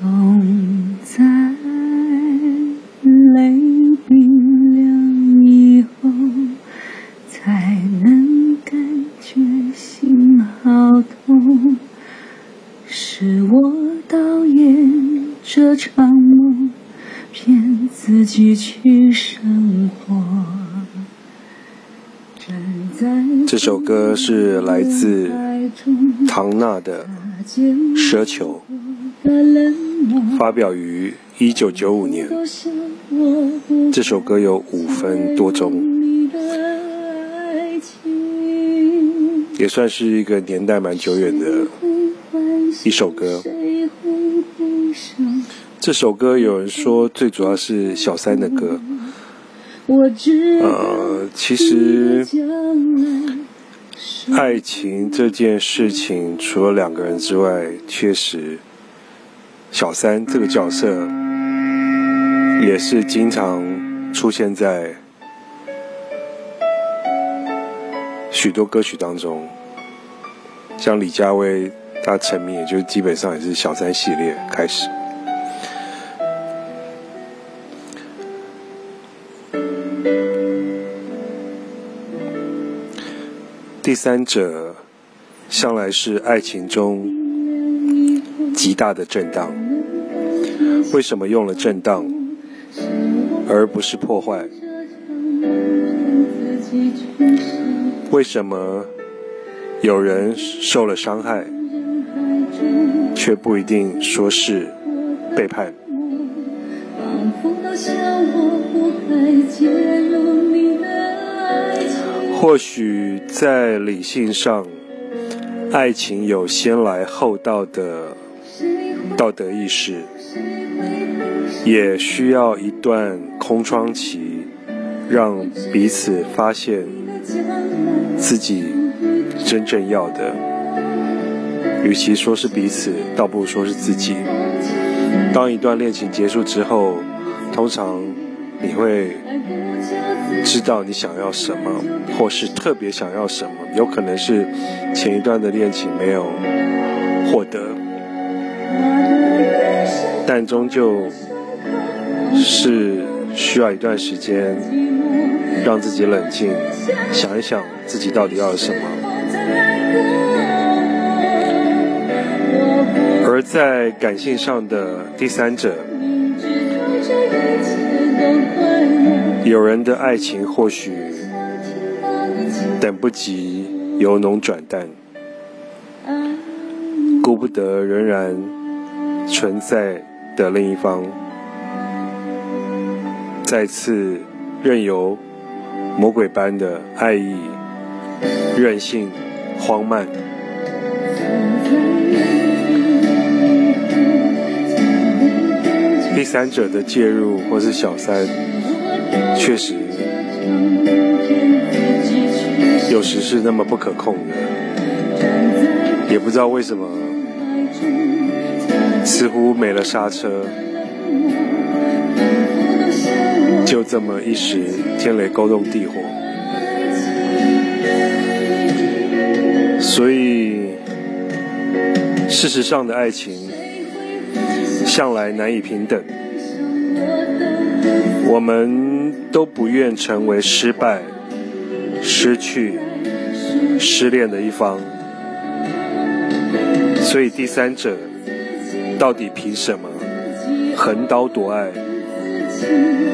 总在泪冰凉以后，才能感觉心好痛。是我导演这场梦，骗自己去生活。这首歌是来自唐娜的《奢求》，发表于一九九五年。这首歌有五分多钟，也算是一个年代蛮久远的一首歌。这首歌有人说，最主要是小三的歌。呃，其实爱情这件事情，除了两个人之外，确实小三这个角色也是经常出现在许多歌曲当中。像李佳薇，她成名也就基本上也是小三系列开始。第三者向来是爱情中极大的震荡。为什么用了震荡，而不是破坏？为什么有人受了伤害，却不一定说是背叛？或许在理性上，爱情有先来后到的道德意识，也需要一段空窗期，让彼此发现自己真正要的。与其说是彼此，倒不如说是自己。当一段恋情结束之后，通常你会。知道你想要什么，或是特别想要什么，有可能是前一段的恋情没有获得，但终究是需要一段时间让自己冷静，想一想自己到底要什么。而在感性上的第三者。有人的爱情或许等不及由浓转淡，顾不得仍然存在的另一方，再次任由魔鬼般的爱意、任性、荒漫。第三者的介入或是小三，确实有时是那么不可控的，也不知道为什么，似乎没了刹车，就这么一时天雷勾动地火，所以事实上的爱情。向来难以平等，我们都不愿成为失败、失去、失恋的一方，所以第三者到底凭什么横刀夺爱，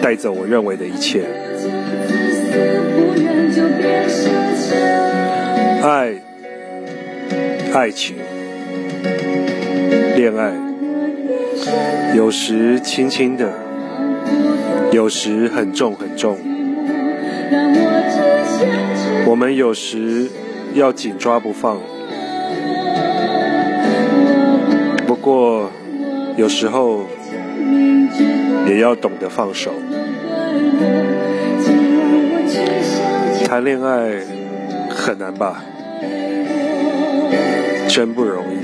带走我认为的一切？爱、爱情、恋爱。有时轻轻的，有时很重很重。我们有时要紧抓不放，过有时候也要懂得放手。谈恋爱很难吧？真不容易，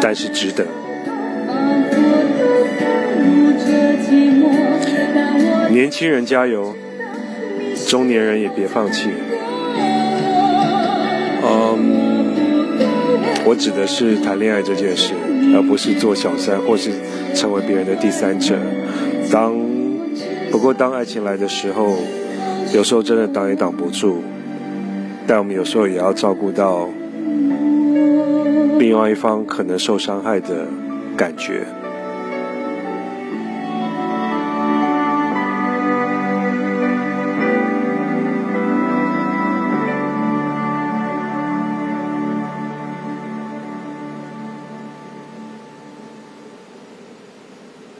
但是值得。年轻人加油，中年人也别放弃。嗯，我指的是谈恋爱这件事。而不是做小三，或是成为别人的第三者。当不过当爱情来的时候，有时候真的挡也挡不住，但我们有时候也要照顾到另外一方可能受伤害的感觉。